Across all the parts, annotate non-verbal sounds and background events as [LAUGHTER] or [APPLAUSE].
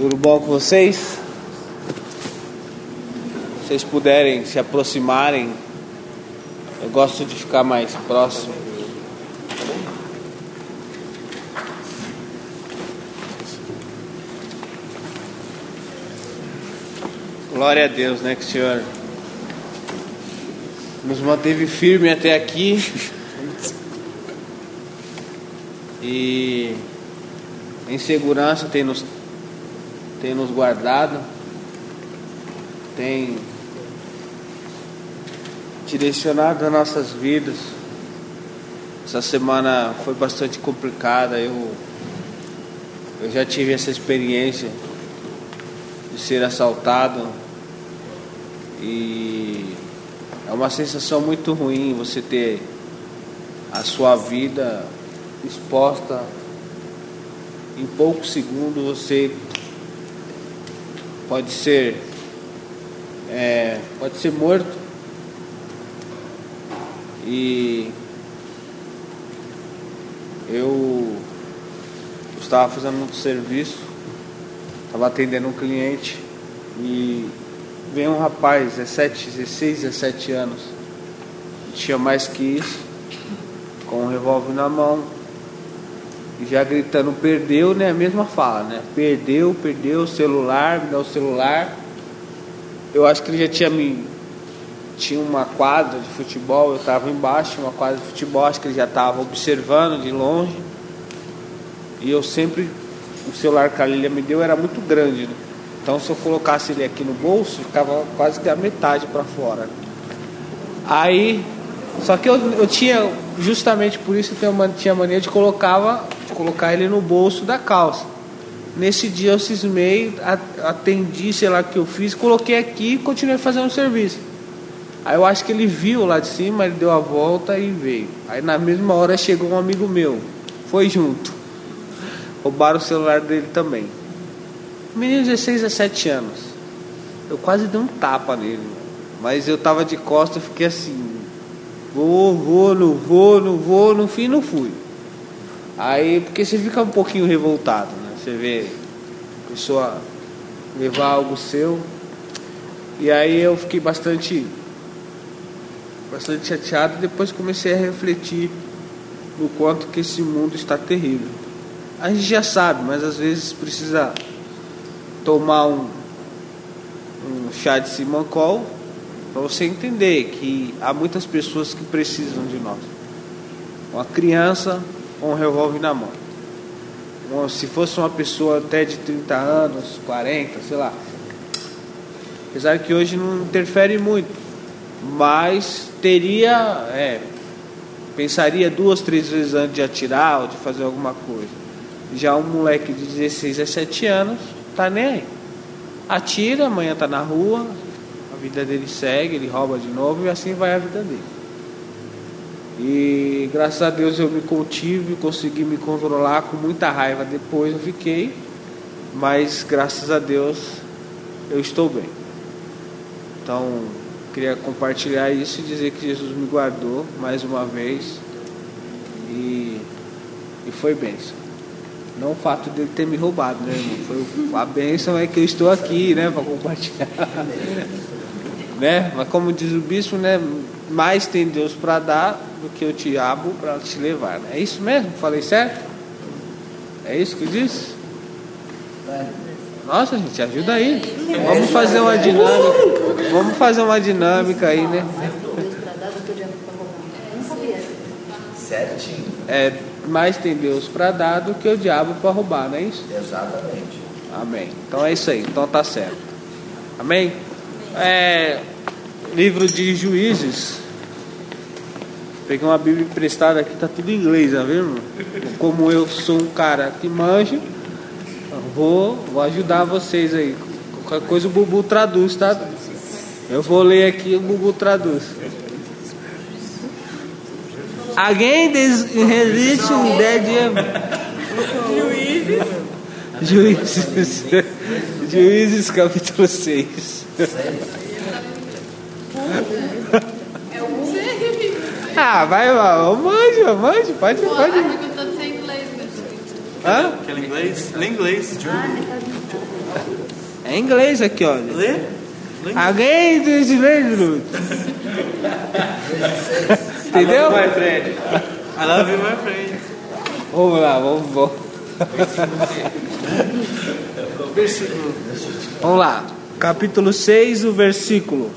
Tudo bom com vocês? Se vocês puderem se aproximarem, eu gosto de ficar mais próximo. Glória a Deus, né, que o Senhor nos manteve firme até aqui. E em segurança tem nos, tem nos guardado, tem direcionado as nossas vidas. Essa semana foi bastante complicada, eu, eu já tive essa experiência de ser assaltado e é uma sensação muito ruim você ter a sua vida exposta em poucos segundos você pode ser é, pode ser morto. E eu estava fazendo um serviço estava atendendo um cliente e veio um rapaz 17, 16, 17 anos tinha mais que isso com um revólver na mão já gritando, perdeu, né? A mesma fala, né? Perdeu, perdeu o celular, me dá o celular. Eu acho que ele já tinha me. Tinha uma quadra de futebol, eu estava embaixo, uma quadra de futebol, acho que ele já estava observando de longe. E eu sempre. O celular que a Lilia me deu era muito grande, né? Então se eu colocasse ele aqui no bolso, ficava quase que a metade para fora. Aí. Só que eu, eu tinha, justamente por isso eu tinha mania de colocava colocar ele no bolso da calça. Nesse dia eu cismei, atendi, sei lá o que eu fiz, coloquei aqui e continuei fazendo o serviço. Aí eu acho que ele viu lá de cima, ele deu a volta e veio. Aí na mesma hora chegou um amigo meu, foi junto. Roubaram o celular dele também. Menino de 16 a 7 anos. Eu quase dei um tapa nele. Mas eu tava de costas, fiquei assim. Vou, vou, não vou, não vou, no fim não fui. Aí, porque você fica um pouquinho revoltado, né? Você vê a pessoa levar algo seu. E aí eu fiquei bastante bastante chateado e depois comecei a refletir no quanto que esse mundo está terrível. A gente já sabe, mas às vezes precisa tomar um, um chá de simancol para você entender que há muitas pessoas que precisam de nós. Uma criança com um revólver na mão. Se fosse uma pessoa até de 30 anos, 40, sei lá. Apesar que hoje não interfere muito. Mas teria. É, pensaria duas, três vezes antes de atirar ou de fazer alguma coisa. Já um moleque de 16 a 17 anos, tá nem aí. Atira, amanhã tá na rua, a vida dele segue, ele rouba de novo e assim vai a vida dele. E graças a Deus eu me contive, consegui me controlar com muita raiva. Depois eu fiquei, mas graças a Deus eu estou bem. Então, queria compartilhar isso e dizer que Jesus me guardou mais uma vez e, e foi bênção. Não o fato dele ter me roubado, né, irmão? Foi a bênção é que eu estou aqui, né, para compartilhar. [LAUGHS] né? Mas como diz o bispo, né, mais tem Deus para dar do que o diabo para te levar. Né? É isso mesmo? Falei certo? É isso que diz? Nossa, gente, ajuda aí. Vamos fazer uma dinâmica. Vamos fazer uma dinâmica aí, né? Certinho. É, mais tem Deus para dar do que o diabo para roubar, não é isso? Exatamente. Amém. Então é isso aí. Então tá certo. Amém? É, livro de Juízes. Peguei uma Bíblia emprestada aqui, tá tudo em inglês, tá vendo? Como eu sou um cara que manja, vou, vou ajudar vocês aí. Qualquer coisa o Bubu traduz, tá? Eu vou ler aqui o Bubu traduz. Alguém resiste um dead Juízes. Juízes. Juízes capítulo 6. Ah, vai, vai, mande, mande, pode, Pô, pode. acho que eu tô sem inglês, meu filho. Hã? Aquele inglês? Lê inglês. É inglês aqui, olha. Lê? Alguém desse livro. [LAUGHS] Entendeu? my friend. I love you, my friend. Vamos lá, vamos, vamos. Versículo. Vamos lá. Capítulo 6, o versículo.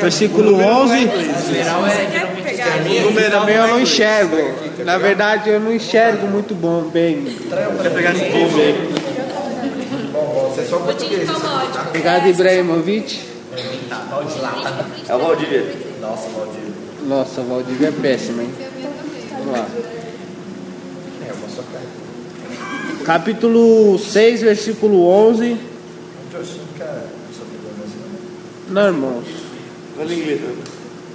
Versículo 11. Também eu não enxergo. Na verdade, eu não enxergo muito bom, bem. Quer pegar esse povo aí? Obrigado, Ibrahimovic. É o Valdívia. Nossa, o Valdívia é péssimo, hein? Vamos lá. Capítulo 6, versículo 11. Não, irmãos. Olha em inglês.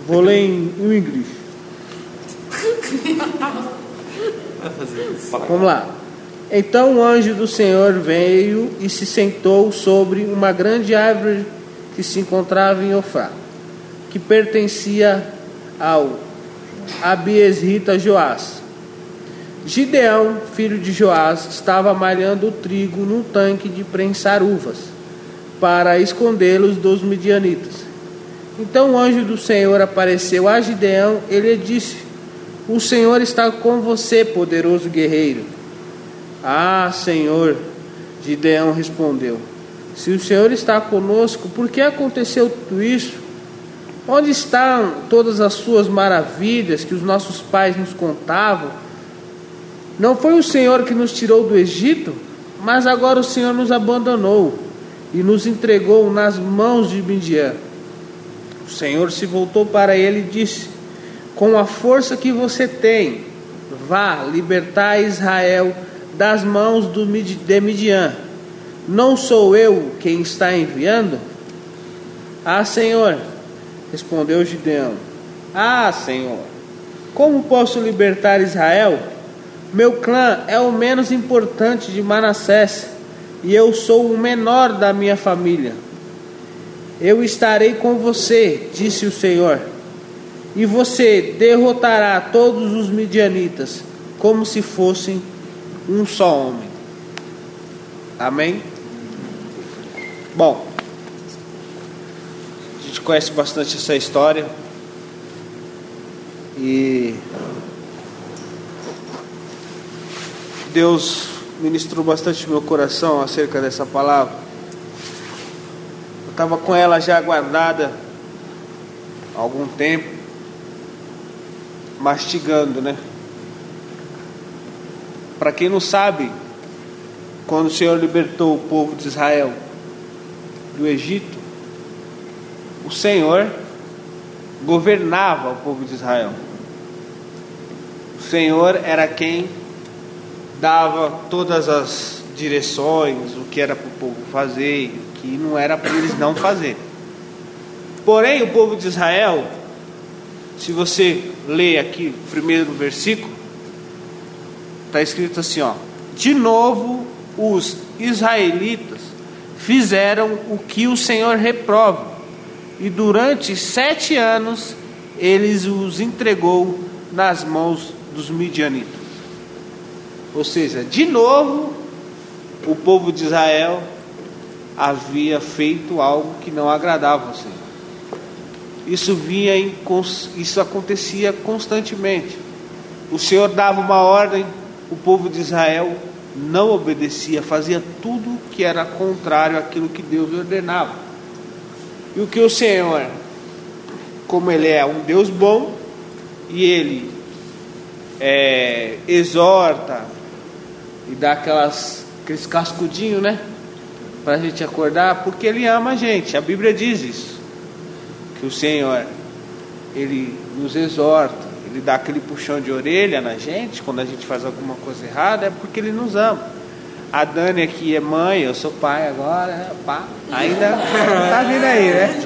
Vou ler em, inglês. Vamos lá. Então o anjo do Senhor veio e se sentou sobre uma grande árvore que se encontrava em Ofá, que pertencia ao Abiesrita Joás. Gideão, filho de Joás, estava malhando o trigo num tanque de prensar uvas, para escondê-los dos midianitas. Então o anjo do Senhor apareceu a Gideão, ele disse: O Senhor está com você, poderoso guerreiro. Ah, Senhor, Gideão respondeu: Se o Senhor está conosco, por que aconteceu tudo isso? Onde estão todas as suas maravilhas que os nossos pais nos contavam? Não foi o Senhor que nos tirou do Egito, mas agora o Senhor nos abandonou e nos entregou nas mãos de Midian. O Senhor se voltou para ele e disse: Com a força que você tem, vá libertar Israel das mãos do de Midian. Não sou eu quem está enviando? Ah, Senhor, respondeu Gideão. Ah, Senhor, como posso libertar Israel? Meu clã é o menos importante de Manassés e eu sou o menor da minha família. Eu estarei com você, disse o Senhor, e você derrotará todos os midianitas como se fossem um só homem. Amém? Bom, a gente conhece bastante essa história e Deus ministrou bastante meu coração acerca dessa palavra. Eu estava com ela já guardada há algum tempo, mastigando, né? Para quem não sabe, quando o Senhor libertou o povo de Israel do Egito, o Senhor governava o povo de Israel. O Senhor era quem dava todas as direções, o que era para o povo fazer, que não era para eles não fazer. Porém, o povo de Israel, se você ler aqui o primeiro versículo, está escrito assim: ó, de novo os israelitas fizeram o que o Senhor reprova, e durante sete anos eles os entregou nas mãos dos midianitas. Ou seja, de novo, o povo de Israel havia feito algo que não agradava ao Senhor. Isso vinha em, isso acontecia constantemente. O Senhor dava uma ordem, o povo de Israel não obedecia, fazia tudo que era contrário àquilo que Deus ordenava. E o que o Senhor, como Ele é um Deus bom, e Ele é, exorta e dá aquelas, aqueles cascudinhos, né? Para a gente acordar, porque Ele ama a gente. A Bíblia diz isso. Que o Senhor, Ele nos exorta, Ele dá aquele puxão de orelha na gente quando a gente faz alguma coisa errada, é porque Ele nos ama. A Dani aqui é mãe, eu sou pai agora, pá, ainda [LAUGHS] tá vindo aí, né?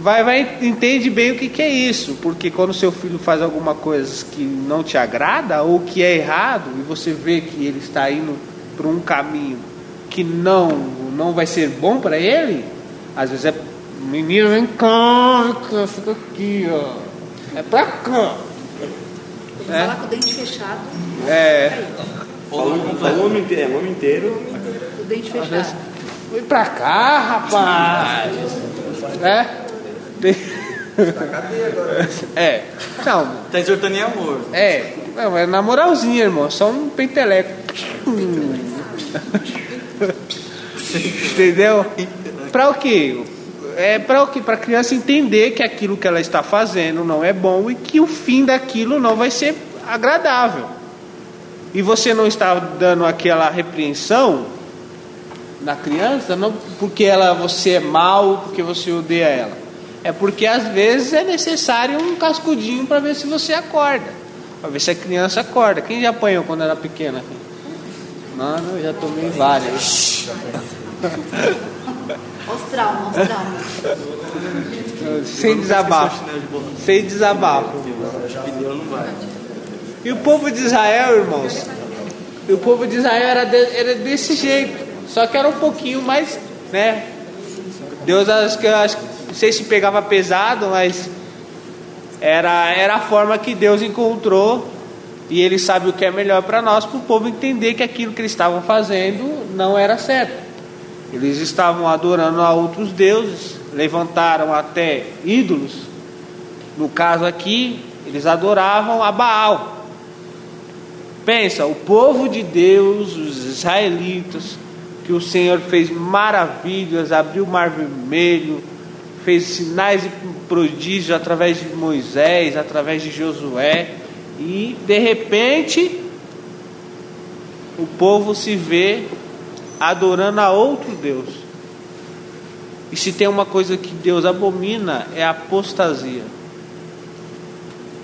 Vai, vai entende bem o que, que é isso, porque quando seu filho faz alguma coisa que não te agrada ou que é errado e você vê que ele está indo por um caminho que não não vai ser bom para ele, às vezes é menino vem cá, fica aqui, ó, é pra cá, Tem que falar com o dente fechado. é, Falou falou o nome inteiro. É, o nome inteiro. O dente fechado. Vem pra cá, rapaz. É? Tem... [LAUGHS] É. Não, Tá exortando em amor. é. Não, é na moralzinha, irmão. Só um penteleco. [LAUGHS] [LAUGHS] Entendeu? Pra o quê? É para o quê? Para a criança entender que aquilo que ela está fazendo não é bom e que o fim daquilo não vai ser agradável. E você não está dando aquela repreensão na criança, não porque ela você é mal, porque você odeia ela. É porque às vezes é necessário um cascudinho para ver se você acorda, para ver se a criança acorda. Quem já apanhou quando era pequena? Mano, eu já tomei várias. Os traumas, os traumas. Sem desabafo. Sem desabafo. E o povo de Israel, irmãos, e o povo de Israel era, de- era desse jeito, só que era um pouquinho mais, né? Deus, acho que, acho, que- não sei se pegava pesado, mas era, era a forma que Deus encontrou e Ele sabe o que é melhor para nós, para o povo entender que aquilo que eles estavam fazendo não era certo. Eles estavam adorando a outros deuses, levantaram até ídolos. No caso aqui, eles adoravam a Baal. Pensa, o povo de Deus, os israelitas, que o Senhor fez maravilhas, abriu o mar vermelho, fez sinais e prodígios através de Moisés, através de Josué, e de repente o povo se vê adorando a outro Deus. E se tem uma coisa que Deus abomina é a apostasia.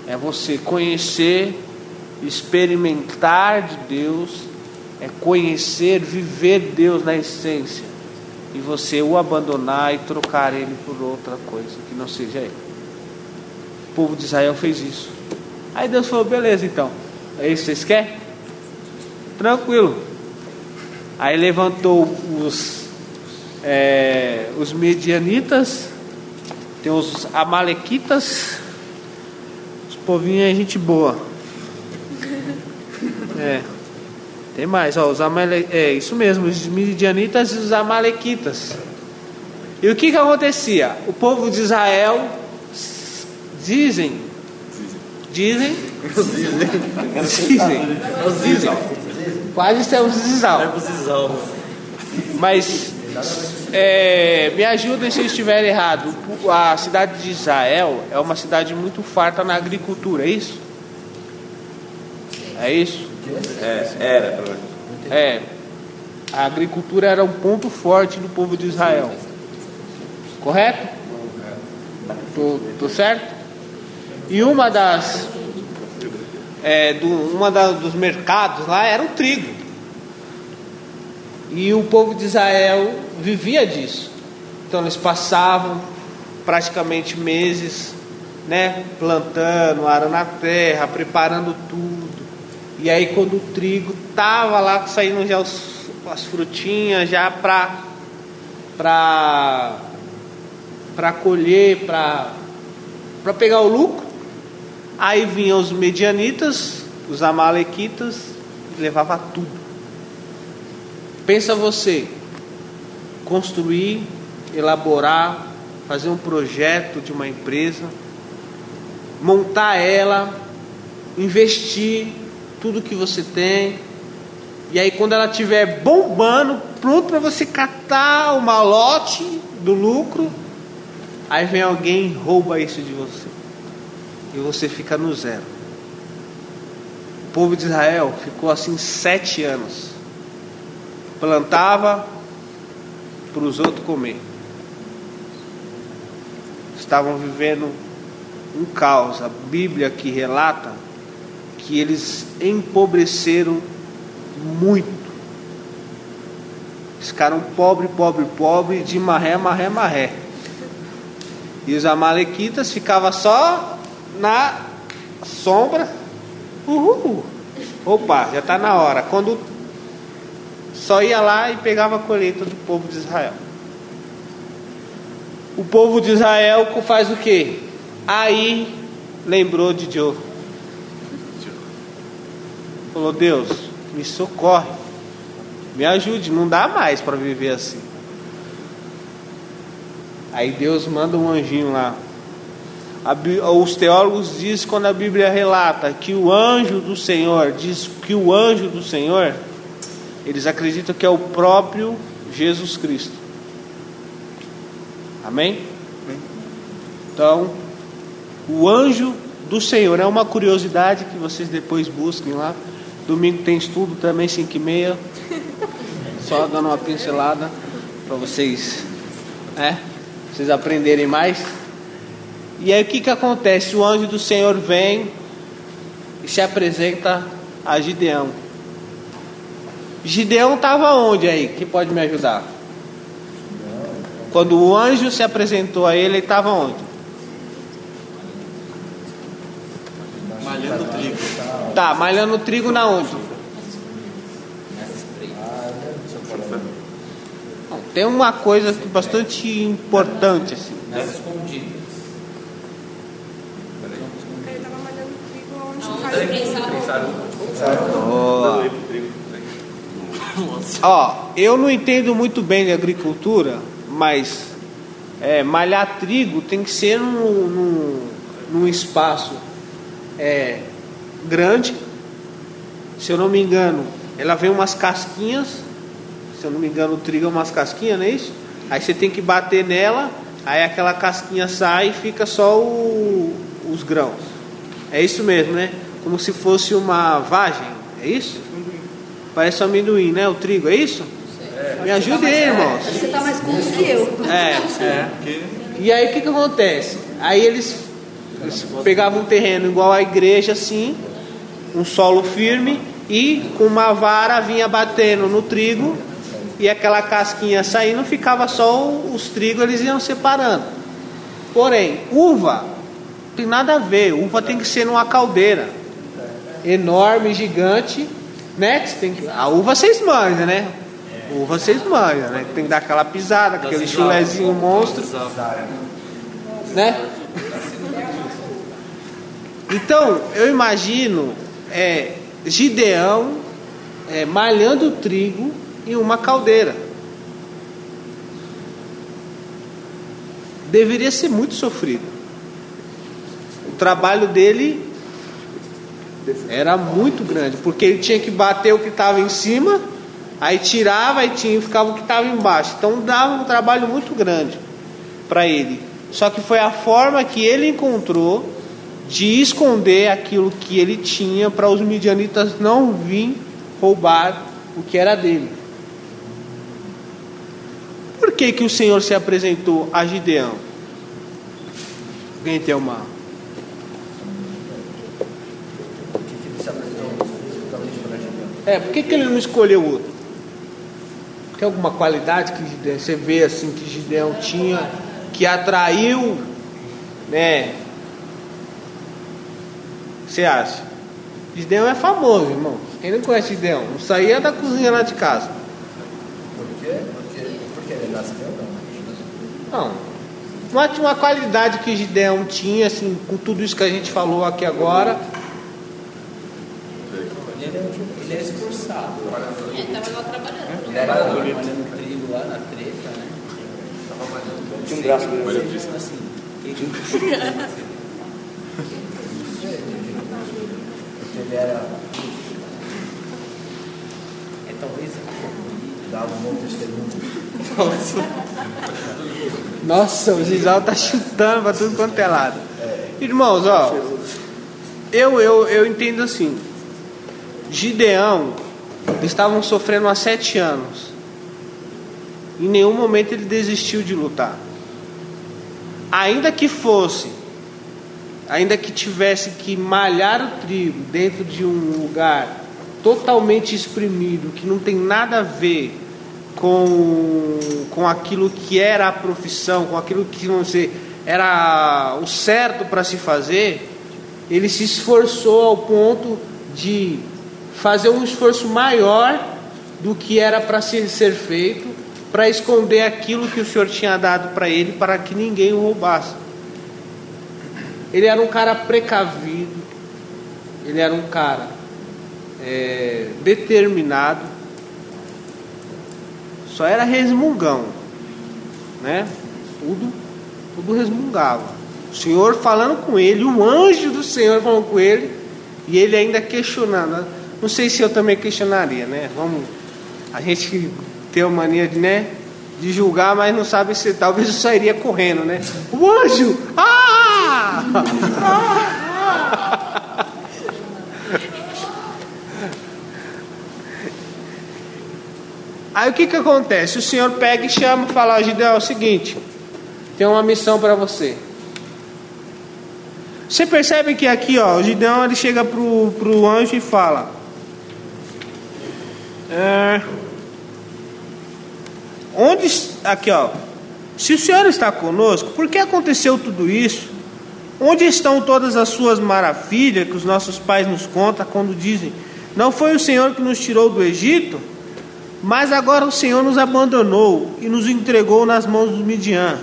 É você conhecer, experimentar de Deus, é conhecer, viver Deus na essência. E você o abandonar e trocar ele por outra coisa que não seja ele. O povo de Israel fez isso. Aí Deus falou: beleza, então. É isso que vocês querem? Tranquilo. Aí levantou os, é, os medianitas, tem os amalequitas, os povinhos é gente boa. [LAUGHS] É. Tem mais, ó, os amale... é isso mesmo, os midianitas e os amalequitas. E o que que acontecia? O povo de Israel s- dizem dizem dizem dizem quase temos zizal. Mas é, me ajudem se eu estiver errado. A cidade de Israel é uma cidade muito farta na agricultura, é isso? É isso? É, era, pelo menos. É. A agricultura era um ponto forte do povo de Israel. Correto? Tô, tô certo? E uma das. É, do, uma da- dos mercados lá era o trigo. E o povo de Israel vivia disso. Então eles passavam praticamente meses, né, plantando, arando a terra, preparando tudo. E aí quando o trigo tava lá saindo já os- as frutinhas já para para para colher, para para pegar o lucro, aí vinham os medianitas, os amalequitas e levava tudo. Pensa você construir, elaborar, fazer um projeto de uma empresa, montar ela, investir tudo que você tem, e aí quando ela estiver bombando, pronto para você catar o malote do lucro, aí vem alguém e rouba isso de você. E você fica no zero. O povo de Israel ficou assim sete anos. Plantava para os outros comer. Estavam vivendo um caos. A Bíblia que relata que eles empobreceram muito. Ficaram pobre, pobre, pobre, de maré, maré, maré. E os amalequitas ficavam só na sombra. Uhul. Opa, já está na hora. Quando só ia lá e pegava a colheita do povo de Israel. O povo de Israel faz o quê? Aí lembrou de Joe. Falou, Deus, me socorre, me ajude, não dá mais para viver assim. Aí Deus manda um anjinho lá. Os teólogos dizem quando a Bíblia relata que o anjo do Senhor, diz que o anjo do Senhor, eles acreditam que é o próprio Jesus Cristo. Amém? Então, o anjo do Senhor é uma curiosidade que vocês depois busquem lá. Domingo tem estudo também, 5 e meia. [LAUGHS] Só dando uma pincelada para vocês, né? Vocês aprenderem mais. E aí o que, que acontece? O anjo do Senhor vem e se apresenta a Gideão. Gideão estava onde aí? Quem pode me ajudar? Quando o anjo se apresentou a ele, ele estava onde? Malhando trigo. Tá, malhando trigo na onde? Tem uma coisa bastante importante assim. Nas escondidas. Ele estava malhando trigo onde Não, faz pensaram. Ó, eu não entendo muito bem de agricultura, mas é, malhar trigo tem que ser num, num, num espaço é, grande. Se eu não me engano, ela vem umas casquinhas. Se eu não me engano, o trigo é umas casquinhas, não é isso? Aí você tem que bater nela, aí aquela casquinha sai e fica só o- os grãos. É isso mesmo, né? Como se fosse uma vagem, é isso? Parece um amendoim, né? O trigo, é isso? Me ajude aí, irmãos. Você está mais culto que eu. É, é. E aí o que, que acontece? Aí eles, eles pegavam um terreno igual à igreja, assim, um solo firme, e com uma vara vinha batendo no trigo, e aquela casquinha saindo, ficava só os trigos, eles iam separando. Porém, uva tem nada a ver, uva tem que ser numa caldeira enorme, gigante, né? Tem que- a uva vocês manjam, né? Uva vocês manjam, né? Tem que dar aquela pisada, aquele chulezinho monstro, né? Então, eu imagino é, Gideão é, malhando trigo em uma caldeira. Deveria ser muito sofrido. O trabalho dele era muito grande, porque ele tinha que bater o que estava em cima, aí tirava e tinha, ficava o que estava embaixo. Então dava um trabalho muito grande para ele. Só que foi a forma que ele encontrou de esconder aquilo que ele tinha para os midianitas não vir roubar o que era dele. Por que, que o Senhor se apresentou a Gideão? Alguém tem uma O que que ele se apresentou especificamente para a Gideão? É, por que, que ele não escolheu outro? Tem alguma qualidade que Gideão, você vê assim que Gideão tinha que atraiu, né? Você acha? Gideão é famoso, irmão. Quem não conhece Gideão? Não saía da cozinha lá de casa. Por quê? Porque, porque ele nasceu, não. Não. Uma, uma qualidade que Gideão tinha, assim, com tudo isso que a gente falou aqui agora. Ele é, ele é esforçado. Ele estava lá trabalhando. Ele era malhando trigo lá na treta, né? Tinha um braço Ele grande. disse assim. ele- era. É talvez dava um bom testemunho. Nossa, o Gisal tá chutando pra tudo quanto é lado. Irmãos, ó, eu, eu, eu entendo assim. Gideão, estavam sofrendo há sete anos. Em nenhum momento ele desistiu de lutar. Ainda que fosse, ainda que tivesse que malhar o trigo dentro de um lugar totalmente exprimido, que não tem nada a ver com, com aquilo que era a profissão, com aquilo que vamos dizer, era o certo para se fazer, ele se esforçou ao ponto de fazer um esforço maior do que era para ser, feito, para esconder aquilo que o Senhor tinha dado para ele, para que ninguém o roubasse. Ele era um cara precavido, ele era um cara é, determinado, só era resmungão, né? Tudo, tudo resmungava. O Senhor falando com ele, o anjo do Senhor falando com ele, e ele ainda questionando. Não sei se eu também questionaria, né? Vamos, a gente tem a mania de, né? De julgar, mas não sabe se talvez eu sairia correndo, né? O anjo! Ah! ah! [LAUGHS] Aí o que que acontece? O Senhor pega e chama e fala: Gideão, é o seguinte, tem uma missão para você. Você percebe que aqui, ó, o Gideão ele chega pro, pro anjo e fala: é, Onde aqui, ó, se o Senhor está conosco, por que aconteceu tudo isso? Onde estão todas as suas maravilhas que os nossos pais nos contam quando dizem: Não foi o Senhor que nos tirou do Egito? Mas agora o Senhor nos abandonou e nos entregou nas mãos do Midian.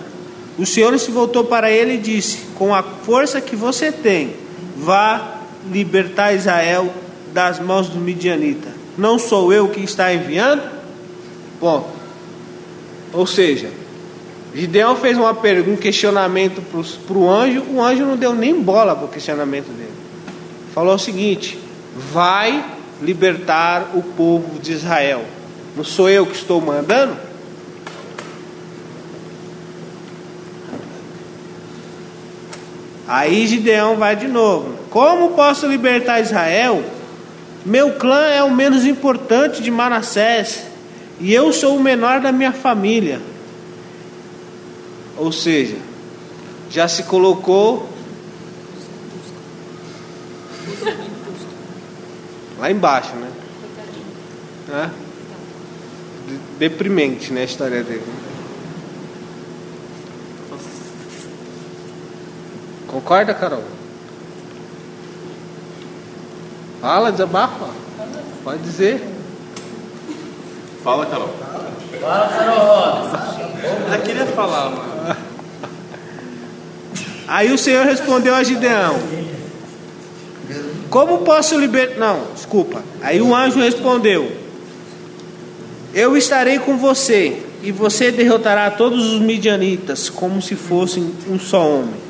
O Senhor se voltou para ele e disse: Com a força que você tem, vá libertar Israel das mãos do Midianita. Não sou eu que está enviando? Bom, ou seja, Gideão fez uma pergunta, um questionamento para o anjo, o anjo não deu nem bola para o questionamento dele. Falou o seguinte: vai libertar o povo de Israel. Não sou eu que estou mandando? Aí Gideão vai de novo. Como posso libertar Israel? Meu clã é o menos importante de Manassés e eu sou o menor da minha família. Ou seja, já se colocou lá embaixo, né? Deprimente, né, a história dele. Concorda, Carol? Fala, desabafa. Pode dizer. Fala, Carol. Fala, Carol. Ela queria falar, mano. Aí o Senhor respondeu a Gideão: Como posso libertar. Não, desculpa. Aí o anjo respondeu: Eu estarei com você, e você derrotará todos os midianitas, como se fossem um só homem.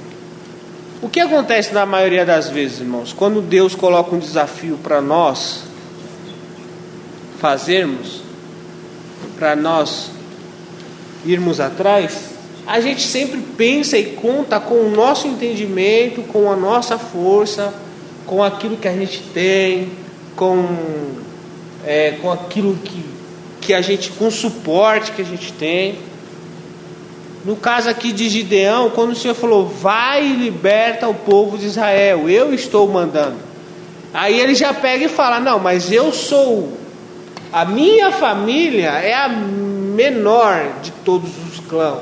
O que acontece na maioria das vezes, irmãos, quando Deus coloca um desafio para nós fazermos, para nós irmos atrás, a gente sempre pensa e conta com o nosso entendimento, com a nossa força, com aquilo que a gente tem, com, é, com aquilo que, que a gente, com o suporte que a gente tem. No caso aqui de Gideão, quando o Senhor falou, vai e liberta o povo de Israel, eu estou mandando. Aí ele já pega e fala: Não, mas eu sou, a minha família é a menor de todos os clãs.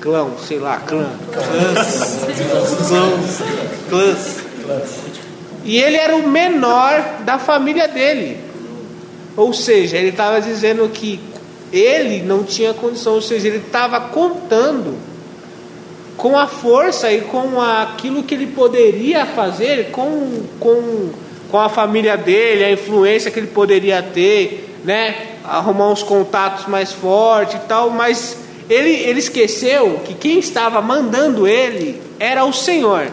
Clã, sei lá, clã. Clãs. Clãs. Clãs. E ele era o menor da família dele. Ou seja, ele estava dizendo que ele não tinha condição, ou seja, ele estava contando com a força e com aquilo que ele poderia fazer com, com, com a família dele, a influência que ele poderia ter, né? arrumar uns contatos mais fortes e tal, mas ele, ele esqueceu que quem estava mandando ele era o Senhor.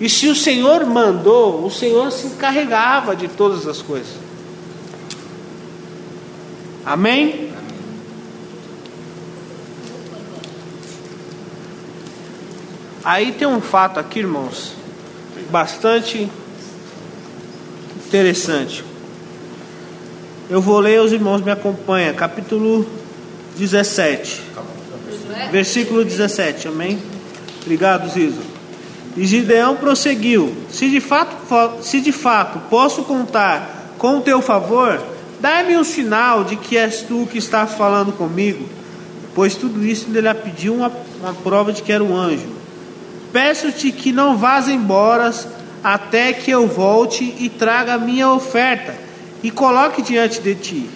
E se o Senhor mandou, o Senhor se encarregava de todas as coisas. Amém? Aí tem um fato aqui, irmãos, bastante interessante. Eu vou ler, os irmãos me acompanham. Capítulo 17. Versículo 17, amém? Obrigado, Zizo. E Gideão prosseguiu: Se de fato, se de fato posso contar com o teu favor, dá-me um sinal de que és tu que está falando comigo, pois tudo isso ele pediu uma, uma prova de que era um anjo. Peço-te que não vás embora até que eu volte e traga a minha oferta e coloque diante de ti.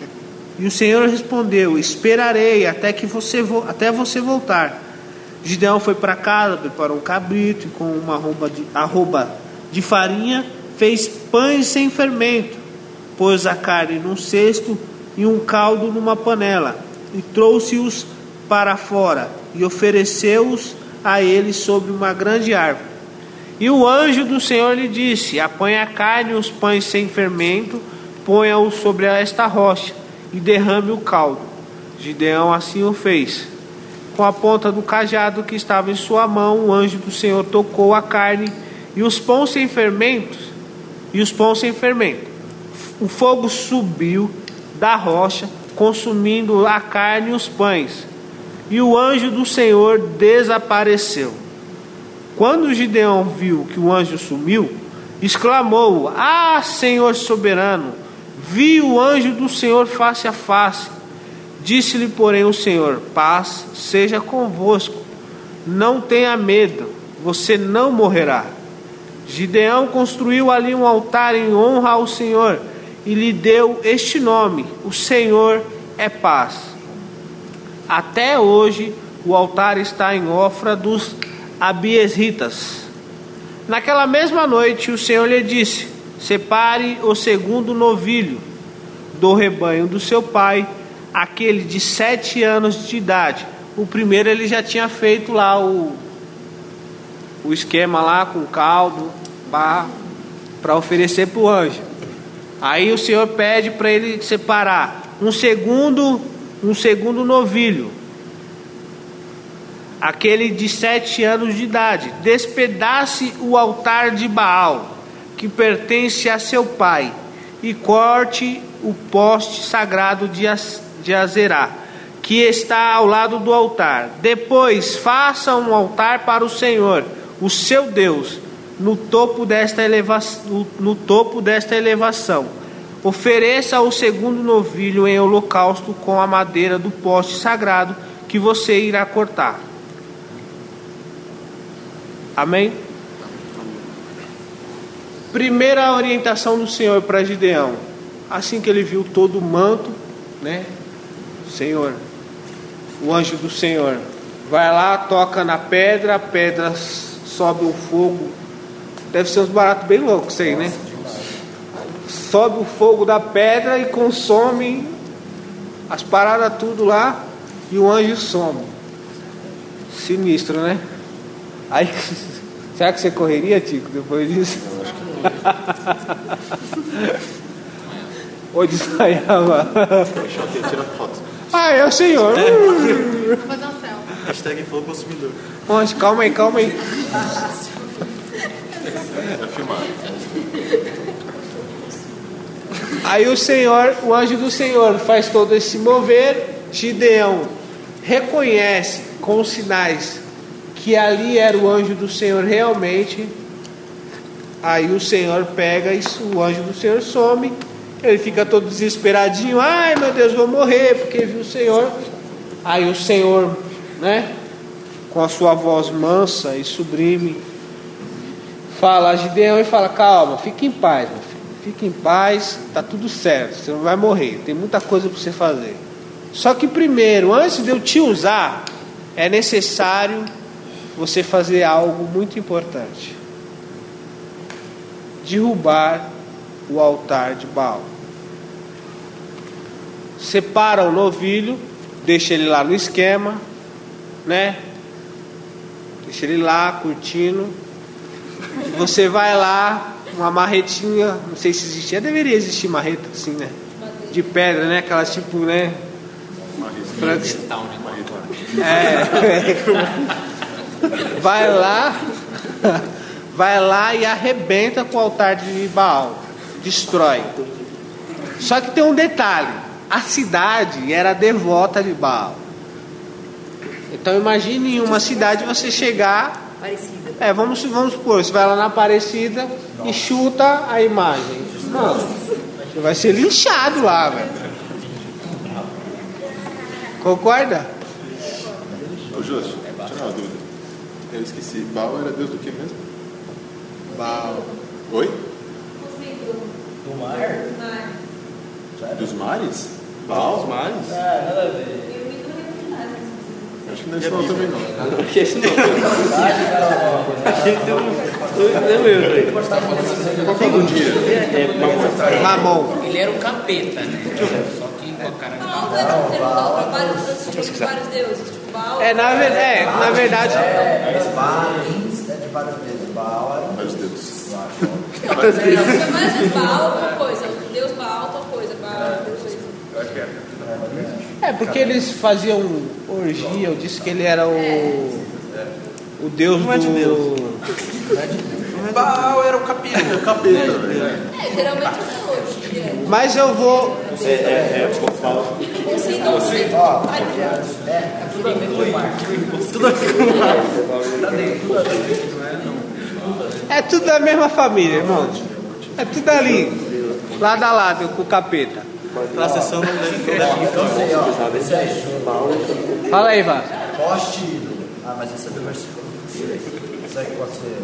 E o Senhor respondeu: Esperarei até que você até você voltar. Gideão foi para casa, preparou um cabrito e com uma arroba de, arroba de farinha fez pães sem fermento. pôs a carne num cesto e um caldo numa panela, e trouxe-os para fora, e ofereceu-os a eles sobre uma grande árvore. E o anjo do Senhor lhe disse: Apanha a carne e os pães sem fermento, ponha-os sobre esta rocha, e derrame o caldo. Gideão assim o fez. Com a ponta do cajado que estava em sua mão, o anjo do Senhor tocou a carne e os pães sem fermento, e os pães sem fermento. O fogo subiu da rocha, consumindo a carne e os pães. E o anjo do Senhor desapareceu. Quando Gideão viu que o anjo sumiu, exclamou: Ah, Senhor soberano, vi o anjo do Senhor face a face. Disse-lhe, porém, o Senhor: Paz seja convosco, não tenha medo, você não morrerá. Gideão construiu ali um altar em honra ao Senhor e lhe deu este nome: O Senhor é paz. Até hoje o altar está em Ofra dos Abiesritas. Naquela mesma noite o Senhor lhe disse: Separe o segundo novilho do rebanho do seu pai, aquele de sete anos de idade. O primeiro ele já tinha feito lá o, o esquema lá com caldo para oferecer para o anjo. Aí o Senhor pede para ele separar um segundo, um segundo novilho aquele de sete anos de idade, despedace o altar de Baal, que pertence a seu pai, e corte o poste sagrado de, Azerá, que está ao lado do altar. Depois faça um altar para o Senhor, o seu Deus, no topo desta elevação. No, no topo desta elevação. Ofereça o segundo novilho em holocausto com a madeira do poste sagrado que você irá cortar. Amém? Primeira orientação do Senhor para Gideão. Assim que ele viu todo o manto, né? Senhor, o anjo do Senhor vai lá, toca na pedra, a pedra sobe o fogo. Deve ser uns baratos bem loucos isso aí, né? Sobe o fogo da pedra e consome as paradas tudo lá e o anjo some. Sinistro, né? Aí, [LAUGHS] será que você correria, Tico, depois disso? Eu acho que não. Ou desmaiava? Tira foto. Ah, é o senhor. Vou fazer um céu. Hashtag fogo consumidor. Onde? Calma aí, calma aí. Vai filmar. Aí o Senhor, o anjo do Senhor faz todo esse mover. Gideão reconhece com sinais que ali era o anjo do Senhor realmente. Aí o Senhor pega isso, o anjo do Senhor some, ele fica todo desesperadinho, ai meu Deus, vou morrer, porque viu o Senhor. Aí o Senhor, né, com a sua voz mansa e sublime, fala a Gideão e fala: Calma, fique em paz, meu fique em paz, tá tudo certo, você não vai morrer, tem muita coisa para você fazer. Só que primeiro, antes de eu te usar, é necessário você fazer algo muito importante: derrubar o altar de Baal. Separa o novilho, deixa ele lá no esquema, né? Deixa ele lá curtindo. Você vai lá, uma marretinha, não sei se existia, deveria existir marreta assim, né? De pedra, né? Aquelas tipo, né? É. [LAUGHS] vai lá, [LAUGHS] vai lá e arrebenta com o altar de Baal, destrói. Só que tem um detalhe: a cidade era devota de Baal. Então imagine em uma cidade você chegar. Parecida. É, vamos, vamos supor, você vai lá na Aparecida e chuta a imagem. Não, você vai ser linchado lá, velho. Concorda? Ô, Justo, tira uma dúvida. Eu esqueci. Baal era deus do que mesmo? Baal. Oi? Do mar? Dos mares? Baal? Dos mares? Ah, nada a ver. É. Acho que não é não também não. Acho que esse não. Achei que tem um. Não, meu, velho. Qual que é o dia? Mamon. Ele era um capeta, né? Só que com a cara de Não, era ter um vários, tipo, vários deuses, tipo Baal. É, na, ver- é, na verdade. É, Balins é de vários dedos. Baal um Vários dedos. Não, é mais de Baal uma coisa, o deus Baal outra coisa, Baal, deus isso. É, porque eles faziam orgia, eu disse que ele era o. O deus Não é de do. Deus. Baal era o capeta. É capeta, velho. É, geralmente é hoje. É. Mas eu vou. É, é, é. Você não sei. Tudo aqui mar. É tudo da mesma família, irmão. É tudo ali. Lado a lado com o capeta. Pra sessão não deve Então, aí, Fala aí, Vá. poste ídolo. Ah, mas esse é do versículo 26. Isso aí pode ser.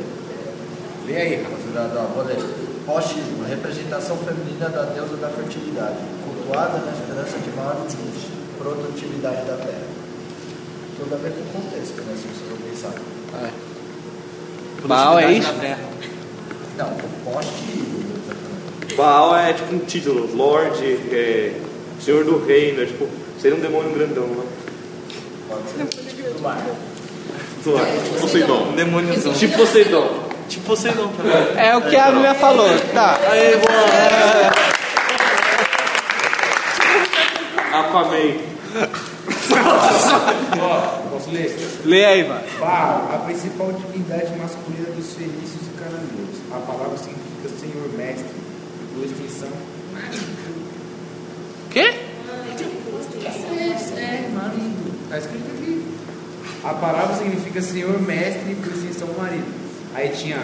Lê aí, Considerado, ó, vou ler. Poste ídolo, representação feminina da deusa da fertilidade, cultuada na esperança de maior produtividade da terra. Tudo a ver com o contexto, né? Se você for pensar. Baal é isso? Não, poste ídolo. Baal é tipo um título, Lorde, é, Senhor do Reino, é tipo, seria um demônio grandão, né? Do ar. Poseidon. Um demôniozão. Tipo Poseidon. Tipo Poseidon também. É o que a Bíblia falou. Tá. Aê, boa! Aquaman. Posso ler? Lê aí. Baal, a principal divindade masculina dos fenícios e cananeus. A palavra significa Senhor Mestre, por extensão. Quê? É, marido. Está escrito aqui. A palavra significa Senhor Mestre, por extensão marido. Aí tinha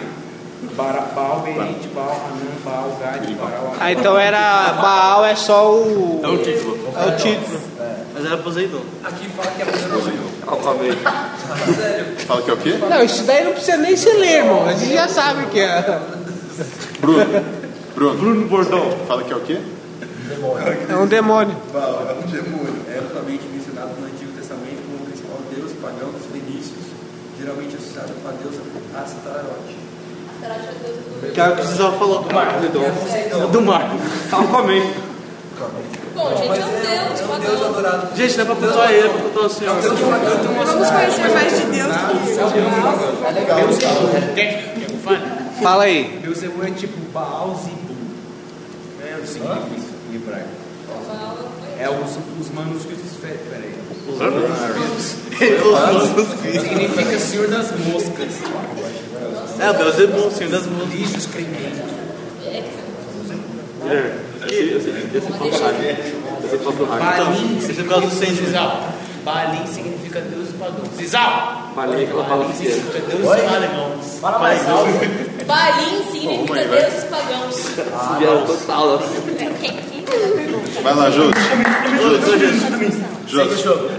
Baal, Berite, Baal, Hanan, Baal, Gad, Baal, Ah, então era. Baal é só o. É o título. É o título. Mas era Poseidon. Aqui fala que é Poseidon. Aquaman. Fala que é o quê? Não, isso daí não precisa nem se ler, irmão. A gente já sabe o que é. Bruno. Bruno. Bruno Bordão. Fala que é o quê? É um demônio. É um demônio. É amplamente mencionado no Antigo Testamento como o principal deus pagão dos fenícios, geralmente associado com a deusa Astarote. Astarote é deus do Que que precisava falar do mar. Poseidon. Do mar. Aquaman. Bom, gente, é um deus Deus pagão. adorado. Gente, não é pra pontuar ele, é pra pontuar o senhor. Vamos conhecer mais de Deus do que isso. É legal. Quer quer que eu fale? Fala aí. Beuzebu é tipo Baal Zibu. É o significa em hebraico. É os, os manuscritos. Peraí. Significa Senhor das Moscas. É, o Deus é bom, senhor das mãos. Lixos crementes. É. Esse rádio. Esse rádio. Balim esse é por causa do significa centro. Zizal. Balim significa Deus pagão. Zizal! Balim é aquela palavra que é. Significa Deus pagão. Alto. Balim significa deuses Vieram total. né? Vai lá, Júlio. Júlio.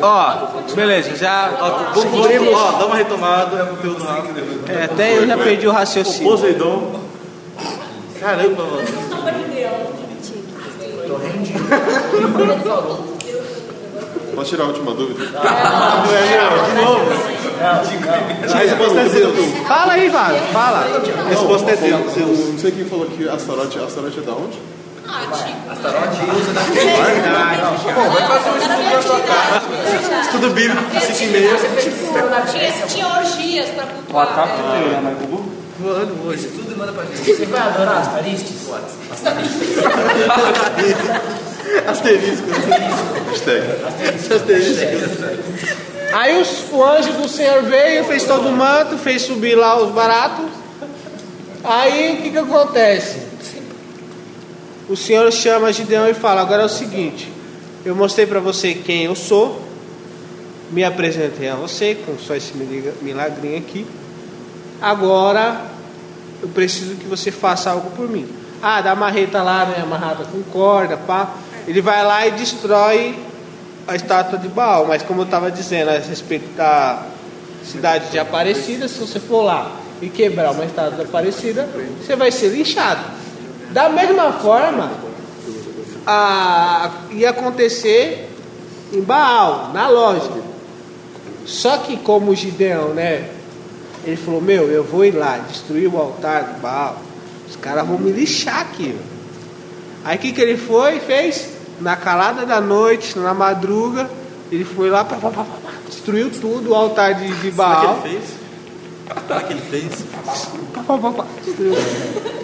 Ó, beleza, já. Ó, vamos- ó, dá uma retomada. conteúdo rápido. É, até eu já perdi o O raciocínio. Poseidon. Caramba, mano. Tô rendido. [LAUGHS] Posso tirar a última dúvida? A resposta é Deus. Fala aí, Vá. Fala. A resposta é Deus. Eu não sei quem falou que Astarote, Astarote é da onde? Ah, tipo. Pô, vai fazer um estudo na sua casa. Estudo bíblico, assiste e-mail. Tinha, tinha orgias pra cultuar. né? Tudo manda pra gente. Você vai adorar as paristes? Asterisco. Hashtag. Aí os- o anjo do Senhor veio, fez todo o manto, fez subir lá os baratos. Aí o que, que acontece? O Senhor chama Gideão e fala: Agora é o seguinte, eu mostrei para você quem eu sou, me apresentei a você com só esse milagrinho aqui. Agora eu preciso que você faça algo por mim. Ah, da marreta lá, né, amarrada com corda, pá. Ele vai lá e destrói a estátua de Baal, mas como eu estava dizendo a respeito da cidade de Aparecida, se você for lá e quebrar uma estátua de Aparecida, você vai ser linchado. Da mesma forma, a, ia acontecer em Baal, na loja. Só que como Gideão, né? Ele falou, meu, eu vou ir lá, destruir o altar de Baal. Os caras vão me lixar aqui. Aí o que, que ele foi fez? Na calada da noite, na madruga, ele foi lá, pá, pá, pá, destruiu tudo, o altar de, de Baal. Será que ele fez? Será que ele fez?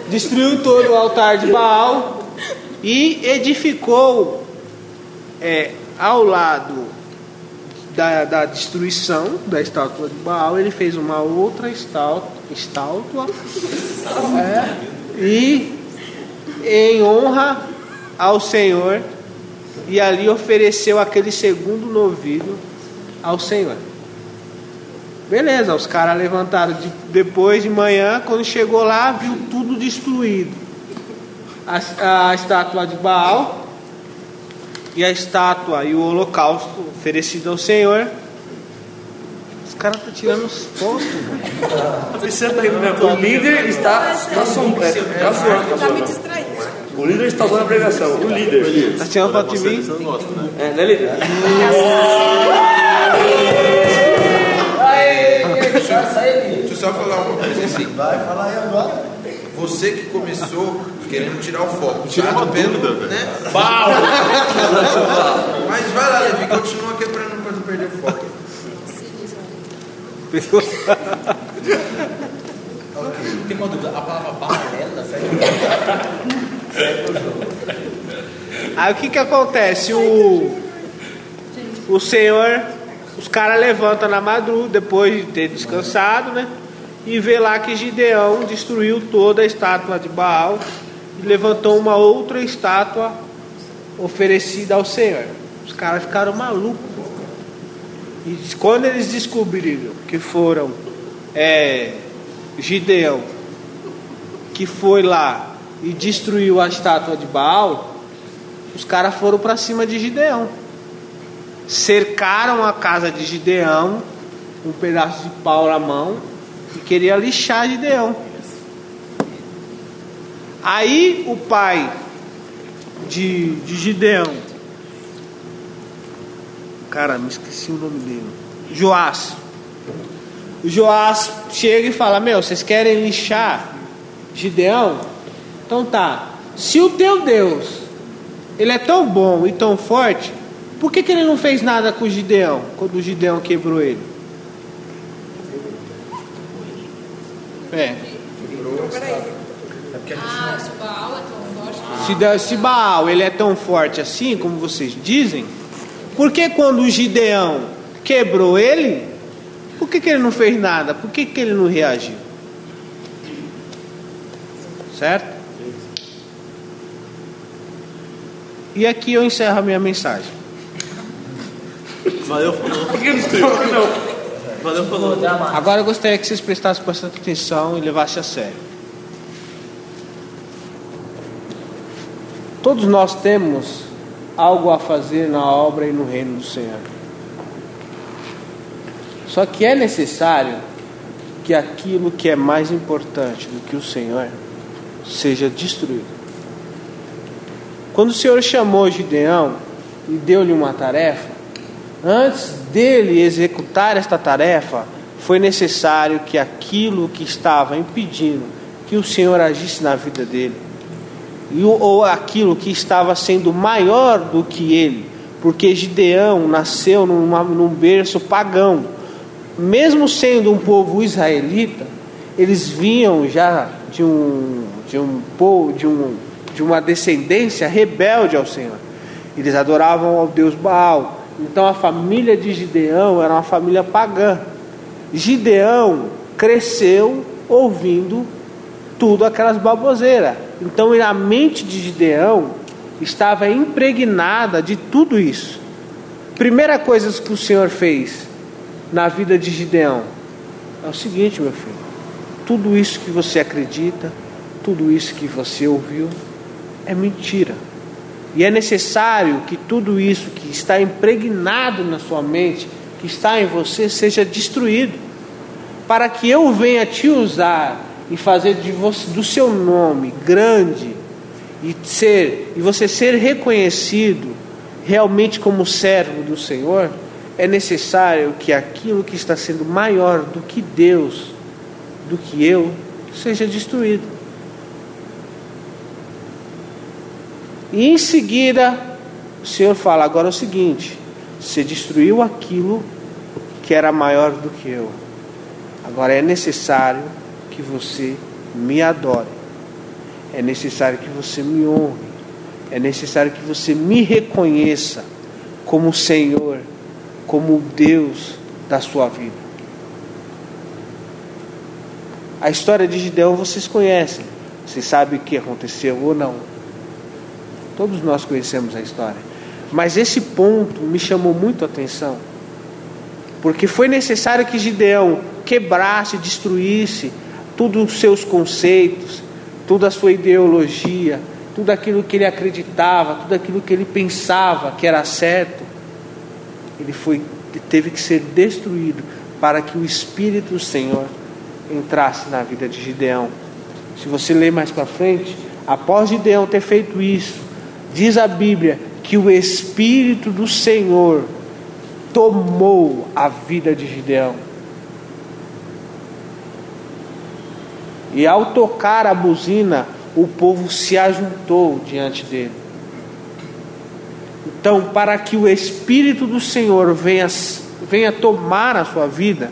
Destruiu todo o altar de Baal e edificou é, ao lado da, da destruição da estátua de Baal, ele fez uma outra estátua, estátua é, e em honra ao Senhor, e ali ofereceu aquele segundo novilho ao Senhor. Beleza, os caras levantaram de- depois de manhã, quando chegou lá, viu tudo destruído. A, a estátua de Baal e a estátua e o holocausto oferecido ao Senhor. Os caras estão tirando os fotos. O líder está, está som- é, tá zoando, tá Tá me distraindo. O líder está usando a pregação. O líder. Tá tirando foto de mim? Você não gosta, né? É, né, líder? Deixa eu só falar uma coisa assim. Vai falar aí agora. Você que começou querendo tirar o foco. Tira tá? uma velho. né? Mas vai lá, Levi, continua aqui pra não, perder o foco. [LAUGHS] Tem uma dúvida, a palavra balela [LAUGHS] serve Aí o que que acontece? O, o Senhor, os caras levantam na madrugada, depois de ter descansado, né? E vê lá que Gideão destruiu toda a estátua de Baal e levantou uma outra estátua oferecida ao Senhor. Os caras ficaram malucos. E quando eles descobriram que foram é, Gideão que foi lá e destruiu a estátua de Baal, os caras foram para cima de Gideão. Cercaram a casa de Gideão, um pedaço de pau na mão, e queria lixar Gideão. Aí o pai de, de Gideão, cara, me esqueci o nome dele, Joás. O Joás chega e fala: Meu, vocês querem lixar Gideão? Então tá. Se o teu Deus ele é tão bom e tão forte, por que, que ele não fez nada com o Gideão quando o Gideão quebrou ele? É. Ah, esse Baal é tão forte. Se, se Baal ele é tão forte assim, como vocês dizem, por que quando o Gideão quebrou ele, por que, que ele não fez nada? Por que, que ele não reagiu? Certo? E aqui eu encerro a minha mensagem. Valeu, falou. Valeu, falou. Agora eu gostaria que vocês prestassem bastante atenção e levassem a sério. Todos nós temos algo a fazer na obra e no reino do Senhor. Só que é necessário que aquilo que é mais importante do que o Senhor seja destruído. Quando o Senhor chamou Gideão e deu-lhe uma tarefa, antes dele executar esta tarefa, foi necessário que aquilo que estava impedindo que o Senhor agisse na vida dele, ou aquilo que estava sendo maior do que ele, porque Gideão nasceu numa, num berço pagão, mesmo sendo um povo israelita, eles vinham já de um de um povo, de um de uma descendência rebelde ao Senhor. Eles adoravam ao Deus Baal. Então a família de Gideão era uma família pagã. Gideão cresceu ouvindo tudo aquelas baboseiras. Então a mente de Gideão estava impregnada de tudo isso. Primeira coisa que o Senhor fez na vida de Gideão é o seguinte, meu filho: tudo isso que você acredita, tudo isso que você ouviu, é mentira. E é necessário que tudo isso que está impregnado na sua mente, que está em você, seja destruído, para que eu venha te usar e fazer de você, do seu nome grande e ser e você ser reconhecido realmente como servo do Senhor. é necessário que aquilo que está sendo maior do que Deus, do que eu, seja destruído. E em seguida, o Senhor fala: agora é o seguinte, você destruiu aquilo que era maior do que eu. Agora é necessário que você me adore. É necessário que você me honre. É necessário que você me reconheça como Senhor, como Deus da sua vida. A história de Gideão vocês conhecem. Vocês sabem o que aconteceu ou não. Todos nós conhecemos a história. Mas esse ponto me chamou muito a atenção. Porque foi necessário que Gideão quebrasse, destruísse todos os seus conceitos, toda a sua ideologia, tudo aquilo que ele acreditava, tudo aquilo que ele pensava que era certo. Ele foi teve que ser destruído para que o espírito do Senhor entrasse na vida de Gideão. Se você ler mais para frente, após Gideão ter feito isso, diz a Bíblia que o espírito do Senhor tomou a vida de Gideão. E ao tocar a buzina, o povo se ajuntou diante dele. Então, para que o Espírito do Senhor venha, venha tomar a sua vida,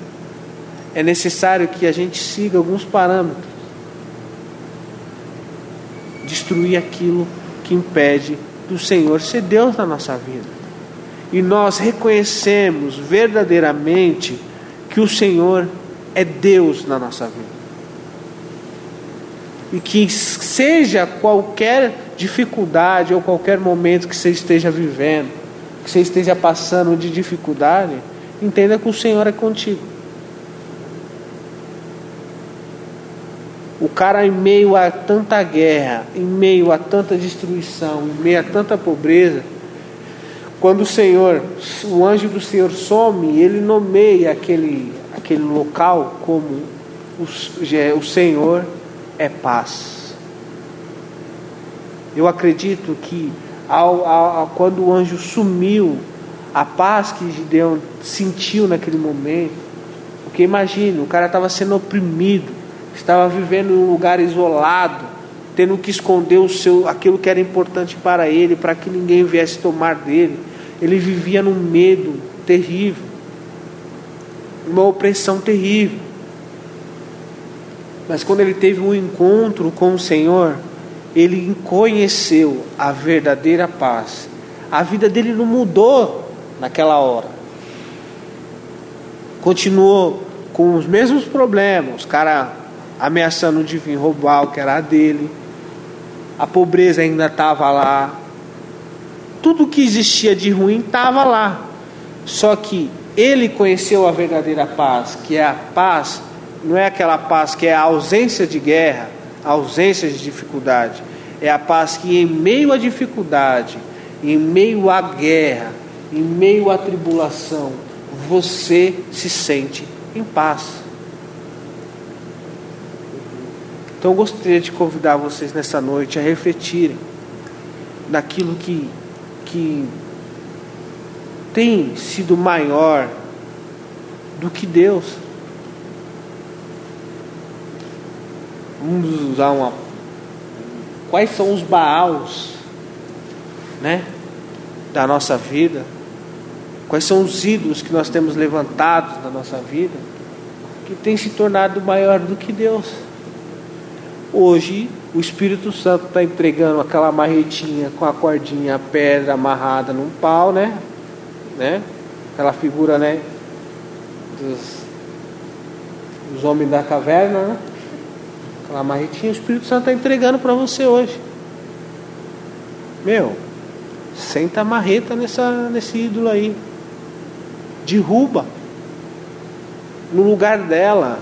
é necessário que a gente siga alguns parâmetros. Destruir aquilo que impede do Senhor ser Deus na nossa vida e nós reconhecemos verdadeiramente que o Senhor é Deus na nossa vida. E que seja qualquer dificuldade ou qualquer momento que você esteja vivendo, que você esteja passando de dificuldade, entenda que o Senhor é contigo. O cara, em meio a tanta guerra, em meio a tanta destruição, em meio a tanta pobreza, quando o Senhor, o anjo do Senhor some, ele nomeia aquele, aquele local como o, o Senhor é paz. Eu acredito que ao, ao, quando o anjo sumiu, a paz que Gideão sentiu naquele momento, porque imagine, o cara estava sendo oprimido, estava vivendo em um lugar isolado, tendo que esconder o seu, aquilo que era importante para ele, para que ninguém viesse tomar dele. Ele vivia num medo terrível, uma opressão terrível. Mas quando ele teve um encontro com o Senhor, ele conheceu a verdadeira paz. A vida dele não mudou naquela hora. Continuou com os mesmos problemas, os caras ameaçando de vir roubar o que era dele a pobreza ainda estava lá, tudo que existia de ruim estava lá. Só que ele conheceu a verdadeira paz, que é a paz, não é aquela paz que é a ausência de guerra, a ausência de dificuldade, é a paz que em meio à dificuldade, em meio à guerra, em meio à tribulação, você se sente em paz. Então eu gostaria de convidar vocês nessa noite a refletirem naquilo que, que tem sido maior do que Deus. Vamos usar uma. Quais são os baals, né? Da nossa vida? Quais são os ídolos que nós temos levantados na nossa vida que tem se tornado maior do que Deus? Hoje o Espírito Santo está entregando aquela marretinha com a cordinha, a pedra amarrada num pau, né? né? Aquela figura, né? Dos, dos homens da caverna, né? Aquela marretinha, o Espírito Santo está entregando para você hoje. Meu, senta a marreta nessa, nesse ídolo aí. Derruba. No lugar dela.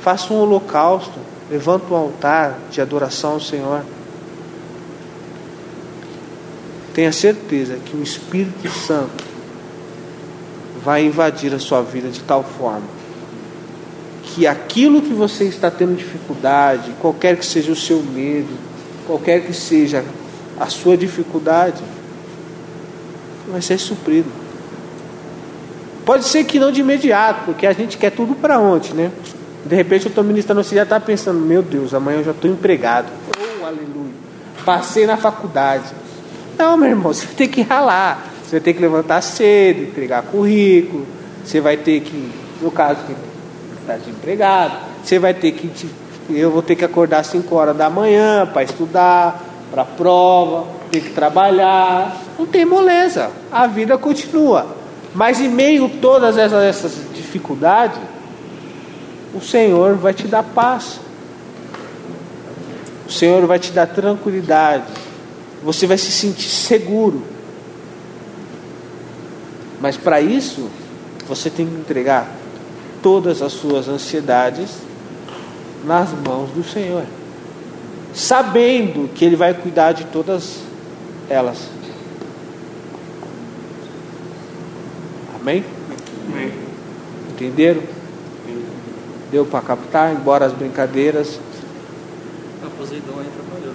Faça um holocausto Levanta um altar de adoração ao Senhor. Tenha certeza que o Espírito Santo vai invadir a sua vida de tal forma que aquilo que você está tendo dificuldade, qualquer que seja o seu medo, qualquer que seja a sua dificuldade, vai ser suprido. Pode ser que não de imediato, porque a gente quer tudo para ontem, né? De repente eu estou ministrando, você já está pensando, meu Deus, amanhã eu já estou empregado. Oh, aleluia. Passei na faculdade. Não, meu irmão, [LAUGHS] você ter que ralar. Você vai ter que levantar cedo, entregar currículo. Você vai ter que, no caso que está desempregado, você vai ter que. Eu vou ter que acordar às 5 horas da manhã para estudar, para prova, ter que trabalhar. Não tem moleza. A vida continua. Mas em meio a todas essas, essas dificuldades, o Senhor vai te dar paz. O Senhor vai te dar tranquilidade. Você vai se sentir seguro. Mas para isso, você tem que entregar todas as suas ansiedades nas mãos do Senhor, sabendo que Ele vai cuidar de todas elas. Amém? Amém. Entenderam? Deu para captar, embora as brincadeiras. A Poseidon aí trabalhou.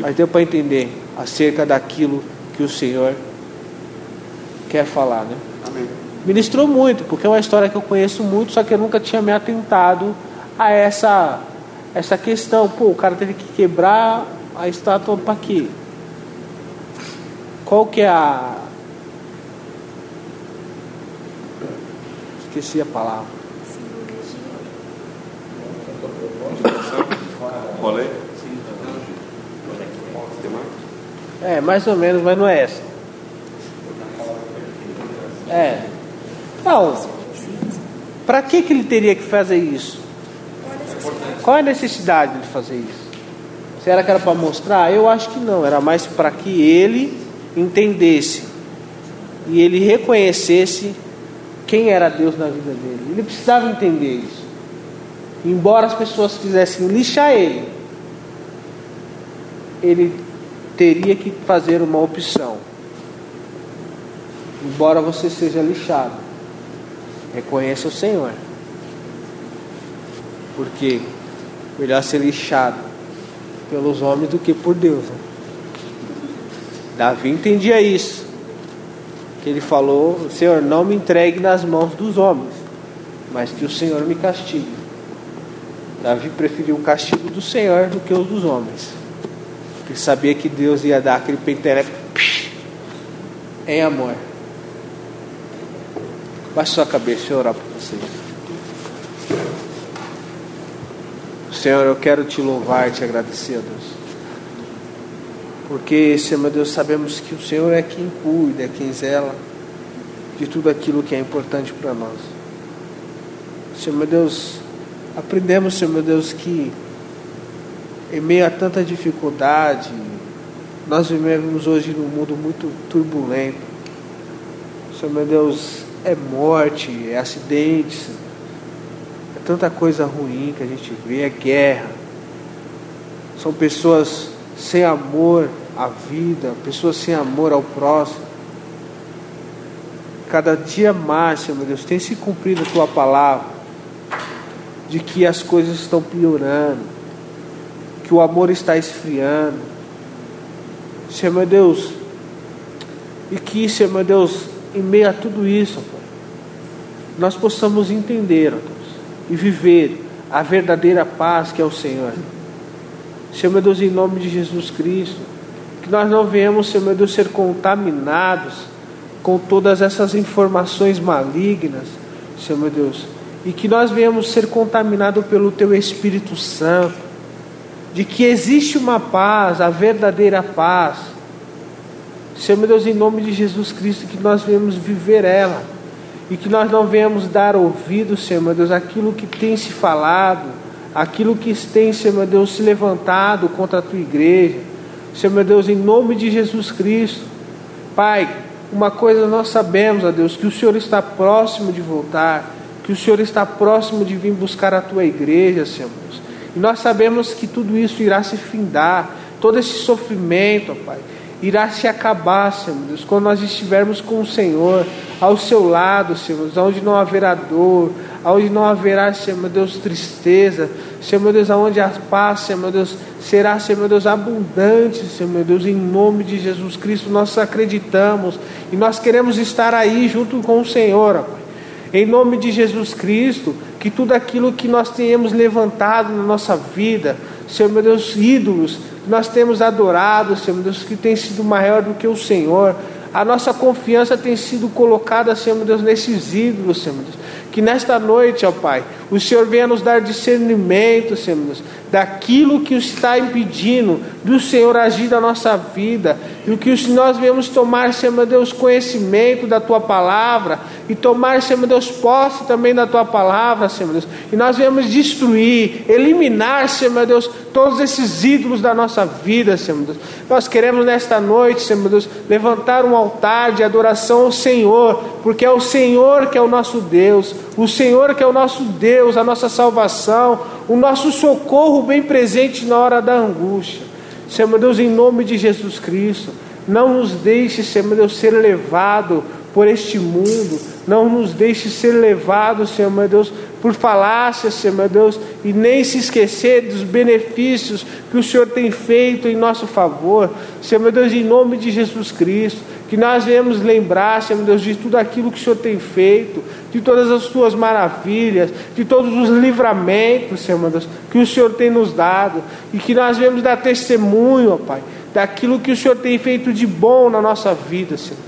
Mas deu para entender acerca daquilo que o Senhor quer falar, né? Amém. Ministrou muito, porque é uma história que eu conheço muito, só que eu nunca tinha me atentado a essa essa questão. Pô, o cara teve que quebrar a estátua para quê? Qual que é a Esqueci a palavra. Rolê? É, mais ou menos, mas não é essa. É. Não. Para que, que ele teria que fazer isso? Qual é a necessidade de fazer isso? Será que era para mostrar? Eu acho que não. Era mais para que ele entendesse e ele reconhecesse quem era Deus na vida dele. Ele precisava entender isso. Embora as pessoas quisessem lixar ele, ele teria que fazer uma opção. Embora você seja lixado, reconheça o Senhor. Porque melhor ser lixado pelos homens do que por Deus. Né? Davi entendia isso que ele falou: Senhor, não me entregue nas mãos dos homens, mas que o Senhor me castigue. Davi preferiu o castigo do Senhor do que o dos homens, porque sabia que Deus ia dar aquele penteleco em amor. Baixe sua cabeça, eu orar por você. Senhor, eu quero te louvar e te agradecer, Deus. Porque, Senhor meu Deus, sabemos que o Senhor é quem cuida, é quem zela de tudo aquilo que é importante para nós. Senhor meu Deus, aprendemos, Senhor meu Deus, que em meio a tanta dificuldade, nós vivemos hoje num mundo muito turbulento. Senhor meu Deus, é morte, é acidentes, é tanta coisa ruim que a gente vê, é guerra. São pessoas sem amor à vida, pessoas sem amor ao próximo. Cada dia mais, Senhor meu Deus, tem se cumprido a tua palavra de que as coisas estão piorando, que o amor está esfriando. Senhor meu Deus, e que, Senhor meu Deus, em meio a tudo isso, nós possamos entender, Deus, e viver a verdadeira paz que é o Senhor. Senhor meu Deus, em nome de Jesus Cristo, que nós não venhamos, Senhor meu Deus, ser contaminados com todas essas informações malignas, Senhor meu Deus, e que nós venhamos ser contaminados pelo Teu Espírito Santo, de que existe uma paz, a verdadeira paz. Senhor meu Deus, em nome de Jesus Cristo, que nós venhamos viver ela e que nós não venhamos dar ouvido, Senhor meu Deus, aquilo que tem se falado aquilo que tem, Senhor meu Deus, se levantado contra a tua igreja. Senhor meu Deus, em nome de Jesus Cristo. Pai, uma coisa nós sabemos, ó Deus, que o Senhor está próximo de voltar, que o Senhor está próximo de vir buscar a tua igreja, Senhor. Deus. E nós sabemos que tudo isso irá se findar, todo esse sofrimento, ó Pai, irá se acabar, Senhor Deus, quando nós estivermos com o Senhor ao seu lado, Senhor, onde não haverá dor, aonde não haverá, Senhor meu Deus, tristeza, Senhor meu Deus, aonde a paz, Senhor meu Deus, será, Senhor meu Deus, abundante, Senhor meu Deus, em nome de Jesus Cristo, nós acreditamos e nós queremos estar aí junto com o Senhor, ó Pai. Em nome de Jesus Cristo, que tudo aquilo que nós tenhamos levantado na nossa vida, Senhor meu Deus, ídolos, que nós temos adorado, Senhor meu Deus, que tem sido maior do que o Senhor, a nossa confiança tem sido colocada, Senhor meu Deus, nesses ídolos, Senhor meu Deus. Que nesta noite, ó Pai, o Senhor venha nos dar discernimento, Senhor meu Deus, daquilo que está impedindo do Senhor agir na nossa vida, e o que nós viemos tomar, Senhor meu Deus, conhecimento da Tua palavra, e tomar, Senhor meu Deus, posse também da Tua palavra, Senhor meu Deus, e nós viemos destruir, eliminar, Senhor meu Deus, todos esses ídolos da nossa vida, Senhor meu Deus. Nós queremos nesta noite, Senhor meu Deus, levantar um altar de adoração ao Senhor, porque é o Senhor que é o nosso Deus, o Senhor que é o nosso Deus, a nossa salvação, o nosso socorro bem presente na hora da angústia. Senhor meu Deus, em nome de Jesus Cristo, não nos deixe, Senhor meu Deus, ser levado por este mundo, não nos deixe ser levado, Senhor meu Deus, por falácias, Senhor meu Deus, e nem se esquecer dos benefícios que o Senhor tem feito em nosso favor, Senhor meu Deus, em nome de Jesus Cristo, que nós venhamos lembrar, Senhor Deus, de tudo aquilo que o Senhor tem feito, de todas as tuas maravilhas, de todos os livramentos, Senhor Deus, que o Senhor tem nos dado, e que nós venhamos dar testemunho, ó Pai, daquilo que o Senhor tem feito de bom na nossa vida, Senhor.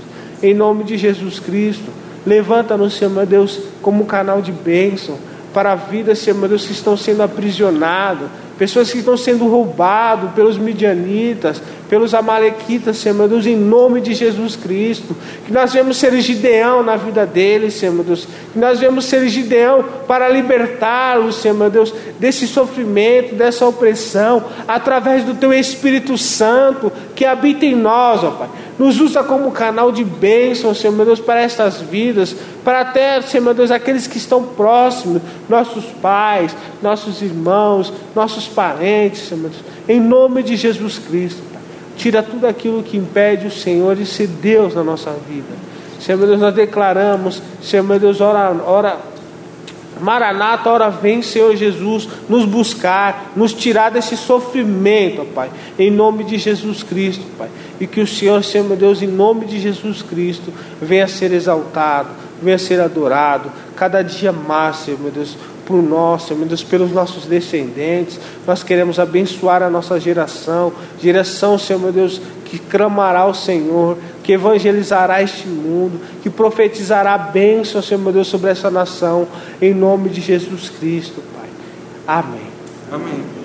Em nome de Jesus Cristo, levanta-nos, Senhor meu Deus, como um canal de bênção para a vida, Senhor meu Deus, que estão sendo aprisionados, pessoas que estão sendo roubadas pelos midianitas, pelos amalequitas, Senhor meu Deus, em nome de Jesus Cristo. Que nós vemos ser Gideão na vida deles, Senhor meu Deus. Que nós vemos ser Gideão para libertá-los, Senhor meu Deus, desse sofrimento, dessa opressão, através do Teu Espírito Santo que habita em nós, ó Pai. Nos usa como canal de bênção, Senhor meu Deus, para estas vidas, para até, Senhor meu Deus, aqueles que estão próximos, nossos pais, nossos irmãos, nossos parentes, Senhor meu Deus, em nome de Jesus Cristo. Pai. Tira tudo aquilo que impede o Senhor de ser Deus na nossa vida. Senhor meu Deus, nós declaramos, Senhor meu Deus, ora, ora, Maranata, ora vem, Senhor Jesus, nos buscar, nos tirar desse sofrimento, Pai, em nome de Jesus Cristo, Pai. E que o Senhor, Senhor meu Deus, em nome de Jesus Cristo, venha ser exaltado, venha ser adorado, cada dia mais, Senhor meu Deus, por nós, Senhor meu Deus, pelos nossos descendentes. Nós queremos abençoar a nossa geração, geração, Senhor meu Deus, que clamará ao Senhor, que evangelizará este mundo, que profetizará bênção, Senhor meu Deus, sobre essa nação, em nome de Jesus Cristo, Pai. Amém. Amém.